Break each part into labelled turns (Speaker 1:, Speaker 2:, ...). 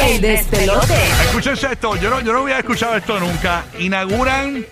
Speaker 1: El despelote.
Speaker 2: Escúchense esto, yo no, yo no había escuchado esto nunca. Inauguran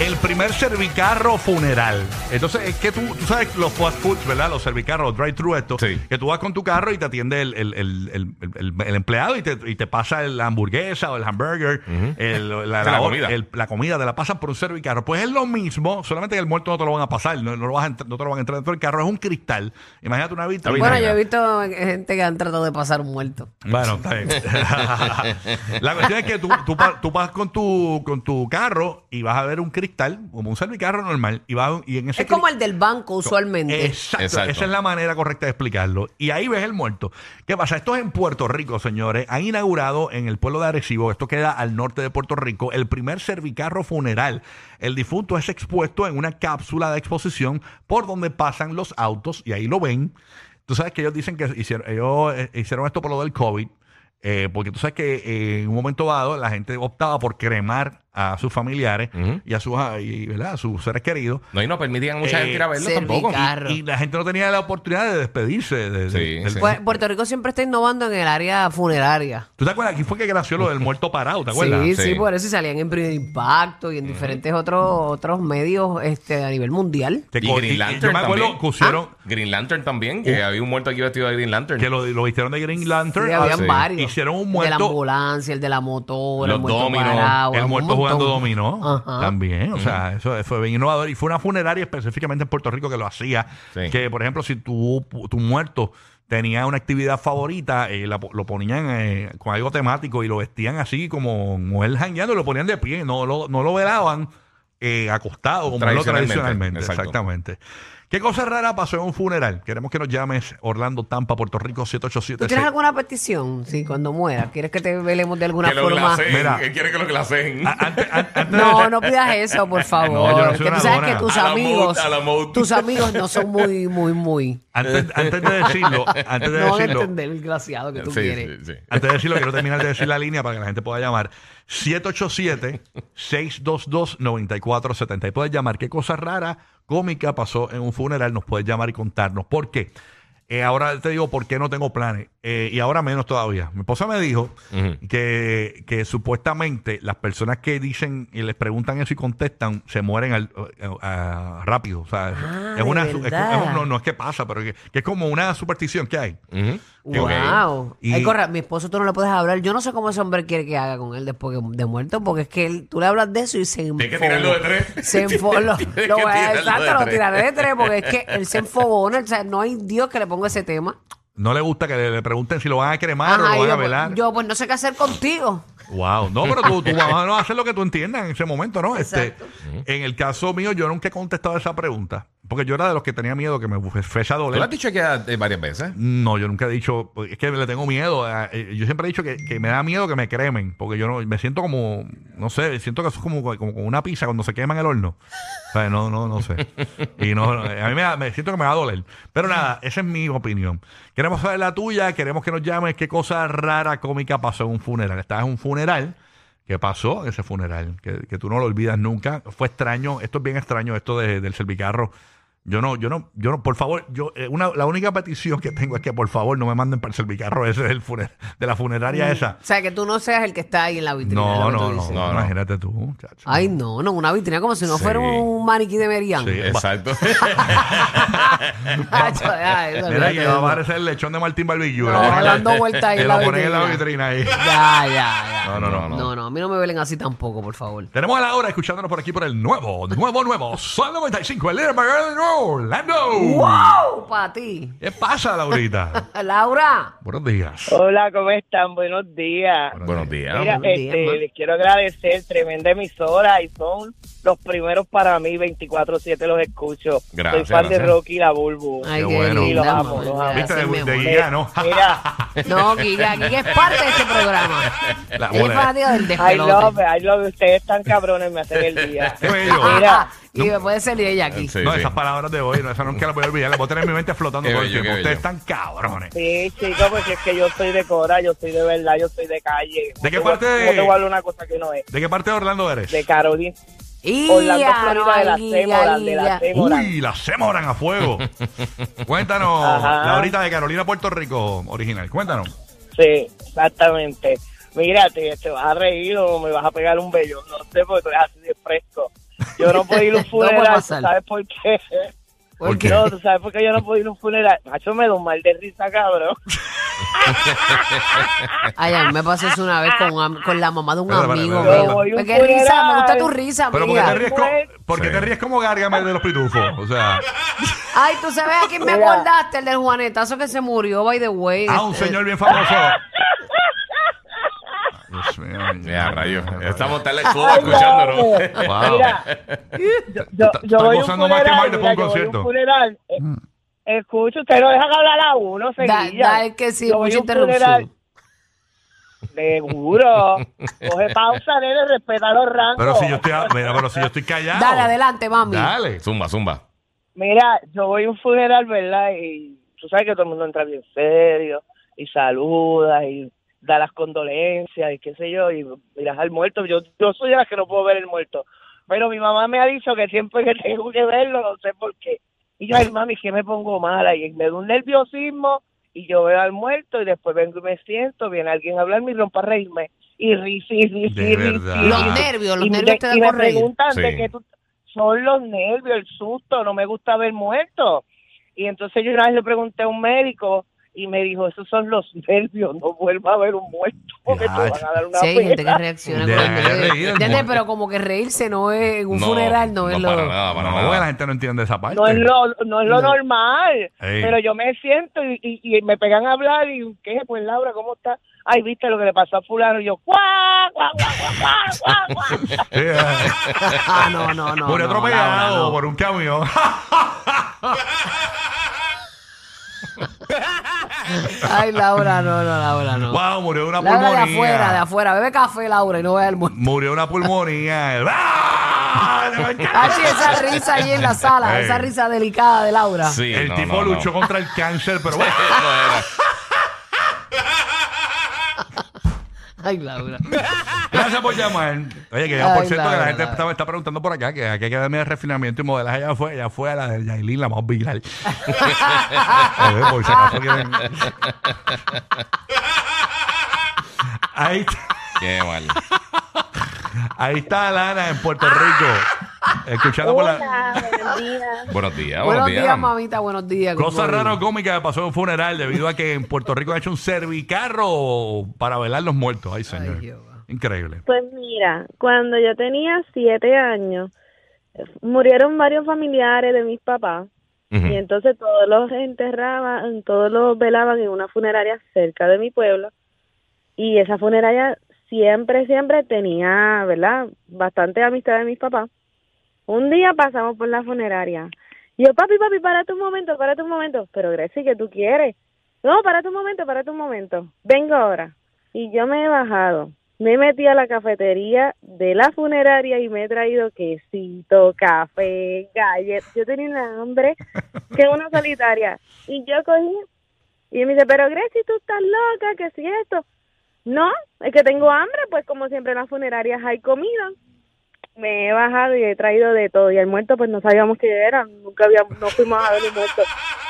Speaker 2: el primer servicarro funeral. Entonces, es que tú, tú sabes los fast foods, ¿verdad? Los servicarros, drive-thru esto.
Speaker 3: Sí.
Speaker 2: Que tú vas con tu carro y te atiende el, el- el- el- el- el empleado y te, y te pasa la hamburguesa o el hamburger, el- la,
Speaker 3: La comida.
Speaker 2: el- la comida, te la pasan por un servicarro. Pues es lo mismo, solamente que el muerto no te lo van a pasar, no, no lo vas a no te lo van a entrar dentro del carro, es un cristal. Imagínate una vitrina.
Speaker 1: Bueno, yo he visto gente que han tratado de pasar un muerto.
Speaker 2: Bueno, está bien. la cuestión es que tú, tú, tú vas con tu, con tu carro y vas a ver un cristal, como un servicarro normal, y, vas, y en ese
Speaker 1: Es como el del banco usualmente.
Speaker 2: Exacto,
Speaker 3: Exacto.
Speaker 2: esa es la manera correcta de explicarlo. Y ahí ves el muerto. ¿Qué pasa? Esto es en Puerto Rico, señores. Han inaugurado en el pueblo de Arecibo, esto queda al norte de Puerto Rico, el primer servicarro funeral. El difunto es expuesto en una cápsula de exposición por donde pasan los autos y ahí lo ven. Tú sabes que ellos dicen que hicieron, ellos eh, hicieron esto por lo del COVID. eh, porque tú sabes que eh, en un momento dado la gente optaba por cremar a sus familiares
Speaker 3: Ujú.
Speaker 2: y a sus, y, ¿verdad? a sus seres queridos.
Speaker 3: No, y no permitían a mucha
Speaker 2: Eh,
Speaker 3: gente ir a verlo
Speaker 1: Servicar.
Speaker 3: tampoco.
Speaker 2: Y la gente no tenía la oportunidad de despedirse. De, de-
Speaker 3: Sí,
Speaker 2: del-
Speaker 3: sí.
Speaker 1: Pues Puerto Rico siempre está innovando en el área funeraria.
Speaker 2: ¿Tú te acuerdas? Aquí fue que nació lo del muerto parado, ¿te acuerdas?
Speaker 1: Sí, sí,
Speaker 3: Sí.
Speaker 1: por eso y salían en primer impacto y en diferentes otros otros medios este a nivel mundial.
Speaker 2: Que
Speaker 3: Y
Speaker 2: co-
Speaker 3: Green Lantern
Speaker 2: yo me acuerdo
Speaker 3: también.
Speaker 2: que pusieron
Speaker 3: Green Lantern también, que había un muerto aquí vestido de Green Lantern.
Speaker 2: que lo, lo vistieron de Green Lantern.
Speaker 1: Sí,
Speaker 2: ah,
Speaker 1: habían
Speaker 3: sí.
Speaker 1: varios.
Speaker 2: Hicieron un
Speaker 1: El de la
Speaker 2: muerto.
Speaker 1: ambulancia, el de la motora, el muerto
Speaker 3: dominos,
Speaker 1: parado,
Speaker 2: El
Speaker 1: un
Speaker 2: muerto
Speaker 1: montón.
Speaker 2: Jugando dominó
Speaker 1: Ajá.
Speaker 2: también. O sea, eso fue bien innovador. Y fue una funeraria específicamente en Puerto Rico que lo hacía.
Speaker 3: Sí.
Speaker 2: Que, por ejemplo, si tu, tu muerto tenía una actividad favorita, eh, la lo ponían eh, con algo temático y lo vestían así como, él jangueando y lo ponían de pie. No lo, no lo velaban eh, acostado como lo
Speaker 3: Tradicionalmente,
Speaker 2: tradicionalmente.
Speaker 3: exacto.
Speaker 2: Exactamente. ¿Qué cosa rara pasó en un funeral? Queremos que nos llames Orlando Tampa, Puerto Rico, 787.
Speaker 1: ¿Tú tienes alguna petición? Sí, cuando muera. ¿Quieres que te velemos de alguna
Speaker 3: que lo
Speaker 1: forma?
Speaker 3: glaseen.
Speaker 2: Mira.
Speaker 3: Él quiere que lo glaseen.
Speaker 2: A- Antes, an- antes de-
Speaker 1: No, no pidas eso, por favor.
Speaker 2: No, yo no soy
Speaker 1: que
Speaker 2: una
Speaker 1: tú sabes
Speaker 2: dona.
Speaker 1: que tus
Speaker 3: A la
Speaker 1: amigos,
Speaker 3: a la
Speaker 1: tus amigos no son muy, muy, muy.
Speaker 2: antes, antes de decirlo, antes de
Speaker 1: No a
Speaker 2: decirlo,
Speaker 1: entender el glaciado que tú
Speaker 3: Sí,
Speaker 1: quieres.
Speaker 3: sí, sí.
Speaker 2: Antes de decirlo, quiero terminar de decir la línea para que la gente pueda llamar. 787-622-9470. Y puedes llamar. ¿Qué cosa rara, cómica pasó en un funeral? Nos puedes llamar y contarnos. ¿Por qué? Eh, ahora te digo por qué no tengo planes. Eh, y ahora menos todavía. Mi esposa me dijo que, que supuestamente las personas que dicen y les preguntan eso y contestan se mueren al- eh, ah, rápido. O sea,
Speaker 1: Ah,
Speaker 2: es una,
Speaker 1: ¿de
Speaker 2: su- es-
Speaker 1: verdad?
Speaker 2: es un- no, no es que pasa, pero que, que es como una superstición que hay.
Speaker 1: Wow.
Speaker 2: Y-
Speaker 1: Ay, corra, mi esposo tú no le puedes hablar. Yo no sé cómo ese hombre quiere que haga con él después que- de muerto, porque es que él, tú le hablas de eso y se
Speaker 3: Tienes que tirarlo de tres.
Speaker 1: Se enfogó.
Speaker 3: Tienes
Speaker 1: Lo,
Speaker 3: que
Speaker 1: voy a-
Speaker 3: tirarlo
Speaker 1: exacto,
Speaker 3: de
Speaker 1: lo
Speaker 3: tres.
Speaker 1: tiraré de tres, porque es que él se enfogona. O sea, no hay Dios que le ponga ese tema.
Speaker 2: No le gusta que le, le pregunten si lo van a cremar o lo van a
Speaker 1: yo, pues-
Speaker 2: velar.
Speaker 1: yo, pues no sé qué hacer contigo.
Speaker 2: Wow, no, pero tú, tú vas a hacer lo que tú entiendas en ese momento, ¿no? Este, en el caso mío, yo nunca he contestado esa pregunta, porque yo era de los que tenía miedo que me fuese a
Speaker 3: ¿Tú
Speaker 2: doler.
Speaker 3: lo has dicho que eh, varias veces?
Speaker 2: No, yo nunca he dicho, pues, es que le tengo miedo. a- eh, Yo siempre he dicho que, que me da miedo que me cremen, porque yo no, me siento como, no sé, siento que eso es como, como, como una pizza cuando se quema en el horno. O sea, no, no, no sé. Y no, no, a mí me, da- me siento que me va a doler. Pero nada, esa es mi opinión. Queremos saber la tuya, queremos que nos llames qué cosa rara, cómica pasó en un funeral. Estás en un funeral. ¿Qué pasó en ese funeral? Que, que tú no lo olvidas nunca. Fue extraño, esto es bien extraño, esto de- del servicarro. Yo no, yo no, yo no, por favor, yo, eh, una, la única petición que tengo es que por favor no me manden para el servicarro ese del funer- de la funeraria esa.
Speaker 1: O sea, que tú no seas el que está ahí en la vitrina.
Speaker 2: No, no, no.
Speaker 3: No, no.
Speaker 2: imagínate tú, muchacho.
Speaker 1: Ay, no, no, una vitrina como si no
Speaker 3: Sí.
Speaker 1: fuera un maniquí de Merian.
Speaker 2: Sí.
Speaker 3: Exacto.
Speaker 2: Mira que va a aparecer el lechón de Martín Barbillo.
Speaker 1: No, dando vueltas ahí en
Speaker 2: lo
Speaker 1: la
Speaker 2: ponen en la
Speaker 1: vitrina.
Speaker 2: ahí.
Speaker 1: Ya, ya, ya.
Speaker 2: No, no, no, no.
Speaker 1: No, no, a mí no me velen así tampoco, por favor.
Speaker 2: Tenemos a la hora escuchándonos por aquí por el nuevo, nuevo, nuevo, Sol 95, el líder de Orlando.
Speaker 1: ¡Wow! Para ti.
Speaker 2: ¿Qué pasa, Laurita?
Speaker 1: Laura.
Speaker 2: Buenos días.
Speaker 4: Hola, ¿cómo están? Buenos días.
Speaker 3: Buenos días.
Speaker 4: Mira,
Speaker 1: buenos días,
Speaker 4: este,
Speaker 1: ma.
Speaker 4: les quiero agradecer, tremenda emisora y son los primeros para mí, 24-7 los escucho.
Speaker 3: Gracias,
Speaker 4: Soy fan de
Speaker 3: gracias.
Speaker 4: Rocky y la Bulbu.
Speaker 1: Ay,
Speaker 2: Qué bueno.
Speaker 4: Sí, los amo, los amo.
Speaker 2: Viste,
Speaker 1: Gracias,
Speaker 2: de, de ¿no?
Speaker 4: Mira,
Speaker 1: No, Giga, Giga es parte de este programa.
Speaker 2: La
Speaker 1: Es fanática del
Speaker 4: I love, it, I love, it. ustedes están cabrones, me hacen el día. Mira,
Speaker 1: Y me puede ser ella aquí.
Speaker 3: Sí,
Speaker 2: no,
Speaker 3: sí.
Speaker 2: esas palabras de hoy, no, esas nunca las voy a olvidar. Las voy a tener en mi mente flotando
Speaker 3: Qué
Speaker 2: todo el
Speaker 3: bello,
Speaker 2: tiempo.
Speaker 3: qué
Speaker 2: Ustedes
Speaker 3: bello.
Speaker 2: están cabrones.
Speaker 4: sí, chicos, porque es que yo soy de Cora, yo soy de verdad, yo soy de calle.
Speaker 2: ¿De qué
Speaker 4: ¿Cómo
Speaker 2: parte
Speaker 4: te-
Speaker 2: de-
Speaker 4: cómo te voy a hablar una cosa que no es?
Speaker 2: ¿De qué parte de Orlando eres?
Speaker 4: De Carolina.
Speaker 1: Y
Speaker 4: Orlando, Florida, de la
Speaker 1: Giga,
Speaker 4: Semoran, de la
Speaker 1: Giga.
Speaker 4: Semoran.
Speaker 2: Uy, las Semoran a fuego. Cuéntanos,
Speaker 4: Ajá.
Speaker 2: Laurita de Carolina, Puerto Rico, original. Cuéntanos.
Speaker 4: Sí, exactamente. Mira, te, te vas a reír o me vas a pegar un bello. No sé, porque tú eres así de fresco. Yo no puedo ir a un funeral, ¿tú
Speaker 1: pasar.
Speaker 4: ¿sabes por qué?
Speaker 2: ¿Por qué?
Speaker 4: No, ¿tú sabes por qué yo no puedo ir a un funeral? Macho, me da un mal de risa, cabrón.
Speaker 1: Ay, a mí me pasó eso una vez con, un am- con la mamá de un amigo
Speaker 2: espera.
Speaker 1: mío.
Speaker 4: Yo voy a un
Speaker 1: qué risa, me gusta
Speaker 4: funeral.
Speaker 1: tu risa,
Speaker 2: Pero porque
Speaker 1: amiga.
Speaker 2: te ríes, co-
Speaker 4: Pues-
Speaker 2: porque te ríes como Gargamel de los pitufos. O sea,
Speaker 1: Ay, tú sabes a quién me
Speaker 4: Mira.
Speaker 1: acordaste, el del Juanetazo que se murió, by the way.
Speaker 2: ah, un
Speaker 1: Este,
Speaker 2: señor bien famoso. Dios mío.
Speaker 3: Ya, rayos. Estamos tal
Speaker 4: Ay,
Speaker 3: escuchándonos.
Speaker 4: no.
Speaker 2: Wow.
Speaker 4: Mira, yo, yo, yo voy a un
Speaker 2: gozando más que
Speaker 4: funeral, mira, yo voy un funeral. eh, Escucha, usted no deja que hablar a uno,
Speaker 1: Da,
Speaker 4: seguilla.
Speaker 1: da, es que sí,
Speaker 4: Yo
Speaker 1: mucha interrupción.
Speaker 4: Seguro. Coge pausa, nene, respeta los rangos.
Speaker 2: Pero si yo estoy, mira, pero si yo estoy callado.
Speaker 1: Dale, adelante, mami.
Speaker 2: Dale.
Speaker 3: Zumba, zumba.
Speaker 4: Mira, yo voy a un funeral, ¿verdad? Y tú sabes que todo el mundo entra bien serio y saluda y da las condolencias y qué sé yo, y miras al muerto. Yo, yo soy de las que no puedo ver el muerto. Pero mi mamá me ha dicho que siempre que tengo que verlo, no sé por qué. Y yo, ay, mami, que me pongo mala y me da un nerviosismo y yo veo al muerto y después vengo y me siento, viene alguien a hablarme y rompa a reírme. Y
Speaker 2: De
Speaker 4: sí, rí,
Speaker 2: verdad.
Speaker 4: sí,
Speaker 1: Los nervios, los
Speaker 4: y me-
Speaker 1: nervios te dan
Speaker 4: y me
Speaker 1: por reír.
Speaker 4: preguntan de que tú son los nervios, el susto, no me gusta ver muertos. Y entonces yo una vez le pregunté a un médico y me dijo, esos son los nervios, no vuelva a ver un muerto porque te van a dar una
Speaker 1: Sí, hay gente que reacciona. Pero como que reírse no es en un
Speaker 3: No,
Speaker 1: funeral, no, es lo...
Speaker 3: para nada, para
Speaker 2: No,
Speaker 3: nada.
Speaker 2: la gente no entiende esa parte.
Speaker 4: No es lo, no es lo
Speaker 1: No.
Speaker 4: normal,
Speaker 2: Ey.
Speaker 4: pero yo me siento y, y- y me pegan a hablar y ¿qué? Pues Laura, ¿cómo está? Ay, viste lo que le pasó a fulano y yo, ¡guau, guau, guau, guau, guau, guau!
Speaker 2: Sí,
Speaker 1: no, no, no.
Speaker 2: Murió
Speaker 1: no,
Speaker 2: atropellado
Speaker 1: Laura, no.
Speaker 2: por un camión.
Speaker 1: Ay, Laura, no, no, Laura, no.
Speaker 2: wow, murió de una
Speaker 1: Laura de
Speaker 2: pulmonía.
Speaker 1: afuera, de afuera. Bebe café, Laura, y no vea el muerto.
Speaker 2: Murió de una pulmonía. ¡Ah!
Speaker 1: Ah, sí, esa risa ahí en la sala,
Speaker 2: Ey.
Speaker 1: esa risa delicada de Laura.
Speaker 3: Sí,
Speaker 2: El
Speaker 3: no,
Speaker 2: tipo
Speaker 3: no, no.
Speaker 2: luchó contra el cáncer, pero bueno.
Speaker 3: No era.
Speaker 1: Ay, Laura.
Speaker 2: Gracias por llamar. Oye, que
Speaker 1: Ay,
Speaker 2: por cierto, que
Speaker 1: Laura,
Speaker 2: la gente
Speaker 1: Laura.
Speaker 2: está, me está preguntando por acá que aquí hay academia de refinamiento y modelaje allá fue, ella fue a la de Yailin, la más viral. A ver, por si acaso quieren. Ahí, está-
Speaker 3: Qué mal.
Speaker 2: ahí está Lana en Puerto Rico. Escuchando por la.
Speaker 4: Hola, buenos días.
Speaker 3: Buenos días,
Speaker 1: buenos días, mamita, buenos días.
Speaker 2: Cosa rara o cómica que pasó en un funeral debido a que en Puerto Rico han hecho un servicarro para velar los muertos. Ay, señor. Increíble.
Speaker 5: Pues mira, cuando yo tenía siete años, murieron varios familiares de mis papás y entonces todos los enterraban, todos los velaban en una funeraria cerca de mi pueblo y esa funeraria siempre, siempre tenía, ¿verdad? Bastante amistad de mis papás. Un día pasamos por la funeraria. Y yo, papi, papi, párate un momento, párate un momento. Pero Grecia, ¿qué tú quieres? No, párate un momento, párate un momento. Vengo ahora. Y yo me he bajado. Me metí a la cafetería de la funeraria y me he traído quesito, café, galletas. Yo tenía una hambre que una solitaria. Y yo cogí y me dice, pero Grecia, tú estás loca, que si esto. No, es que tengo hambre, pues como siempre en las funerarias hay comida. Me he bajado y he traído de todo. Y el muerto, pues no sabíamos qué era. Nunca habíamos, no fuimos a ver el muerto.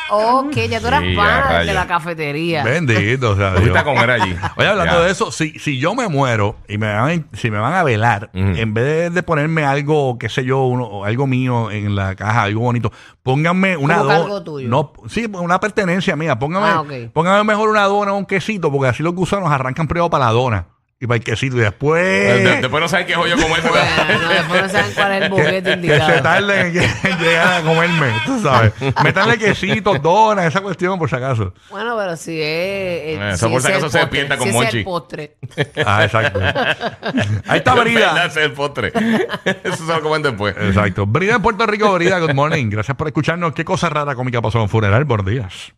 Speaker 1: Ok, ya tú eras
Speaker 3: Sí, ya,
Speaker 1: pana de la cafetería.
Speaker 2: Bendito, o sea,
Speaker 3: fuiste
Speaker 2: Dios.
Speaker 3: a comer allí.
Speaker 2: Oye, hablando
Speaker 3: Ya.
Speaker 2: de eso, si, si yo me muero y me van, si me van a velar,
Speaker 3: Ujú.
Speaker 2: en vez de, de ponerme algo, qué sé yo, uno, o algo mío en la caja, algo bonito, pónganme una
Speaker 1: Como que
Speaker 2: dona.
Speaker 1: algo tuyo.
Speaker 2: No, sí, una pertenencia mía. Póngame,
Speaker 1: Ah, ok.
Speaker 2: mejor una dona o un quesito, porque así los gusanos arrancan primero para la dona y para el quesito y después.
Speaker 3: De- Después no sabes qué joyo comer.
Speaker 1: Bueno, después no saben cuál es el boquete
Speaker 2: que se
Speaker 1: indicado.
Speaker 2: tarden en, en llegar a comerme, tú sabes. Métanle quesitos, donas, esa cuestión, por si acaso.
Speaker 1: Bueno, pero si es. eh,
Speaker 3: eso
Speaker 1: si
Speaker 3: por si
Speaker 1: es
Speaker 3: acaso
Speaker 1: el
Speaker 3: se
Speaker 1: postre,
Speaker 3: despierta con
Speaker 1: si es
Speaker 3: Monchi.
Speaker 1: el postre.
Speaker 2: Ah, exacto. Ahí está. Brida.
Speaker 3: Ese es el postre. Eso se lo comen después.
Speaker 2: Exacto. Brida en Puerto Rico, Brida, good morning. Gracias por escucharnos. ¿Qué cosa rara cómica pasó en un funeral? Buenos días.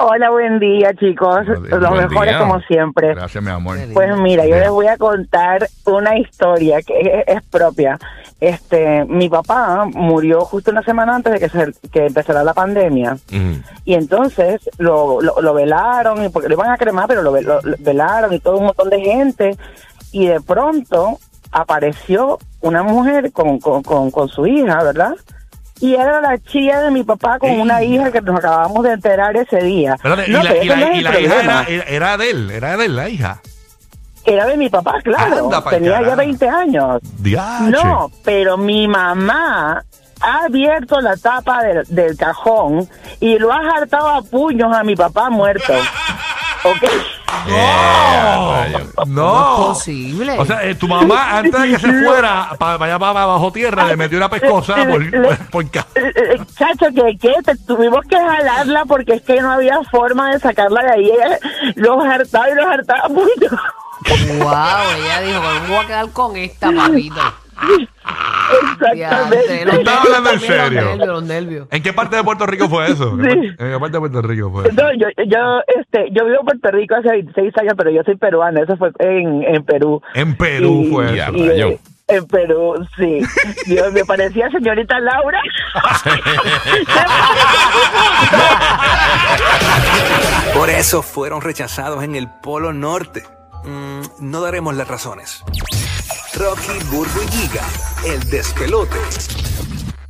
Speaker 4: Hola, buen día, chicos.
Speaker 2: Buen.
Speaker 4: Los
Speaker 3: Buen
Speaker 4: mejores
Speaker 3: día.
Speaker 4: como siempre.
Speaker 2: Gracias, mi amor.
Speaker 4: Pues mira, yo les voy a contar una historia que es, propia. Este, mi papá murió justo una semana antes de que, se, que empezara la pandemia. Y entonces lo, lo, lo velaron, y porque lo iban a cremar, pero lo- lo velaron y todo un montón de gente. Y de pronto apareció una mujer con, con, con, con su hija, ¿verdad?
Speaker 6: Y era la chía de mi papá con una hija que nos acabamos de enterar ese día. No,
Speaker 2: y la,
Speaker 6: pero
Speaker 2: y
Speaker 6: ese
Speaker 2: la-
Speaker 6: no es
Speaker 2: y
Speaker 6: el
Speaker 2: la hija era, era- de él, era de él, la hija.
Speaker 6: Era de mi papá, claro.
Speaker 2: Anda
Speaker 6: Tenía ya
Speaker 2: carajo.
Speaker 6: 20 años.
Speaker 2: Diache.
Speaker 6: No, pero mi mamá ha abierto la tapa del, del cajón y lo ha hartado a puños a mi papá muerto. ¿Ok?
Speaker 3: Yeah, rayo.
Speaker 1: ¿Cómo es
Speaker 2: No.
Speaker 1: posible?
Speaker 2: O sea, eh, tu mamá, antes de que se fuera para allá para bajo tierra, le metió una pescosa por, por, por ca-
Speaker 6: Eh, eh, Chacho, que, que te- tuvimos que jalarla porque es que no había forma de sacarla de ahí. Ella los hartaba y los hartaba puños.
Speaker 1: wow, ella dijo, "Bueno, me voy a quedar con esta, papito.
Speaker 6: Exactamente.
Speaker 1: Los
Speaker 2: Estaba
Speaker 1: nervios
Speaker 2: hablando en
Speaker 1: los
Speaker 2: serio.
Speaker 1: nervios, los nervios.
Speaker 2: ¿En qué parte de Puerto Rico fue eso? ¿En qué
Speaker 6: Sí.
Speaker 2: ¿En qué parte de Puerto Rico fue eso?
Speaker 6: No, yo, yo, este, yo vivo en Puerto Rico hace 26 años, pero yo soy peruana. Eso fue en, en Perú.
Speaker 2: En Perú
Speaker 6: Y-
Speaker 2: fue eso.
Speaker 6: y, en Perú, sí. Yo me parecía señorita Laura.
Speaker 7: Por eso fueron rechazados en el Polo Norte. Mm, no daremos las razones. Rocky, Burbu el despelote.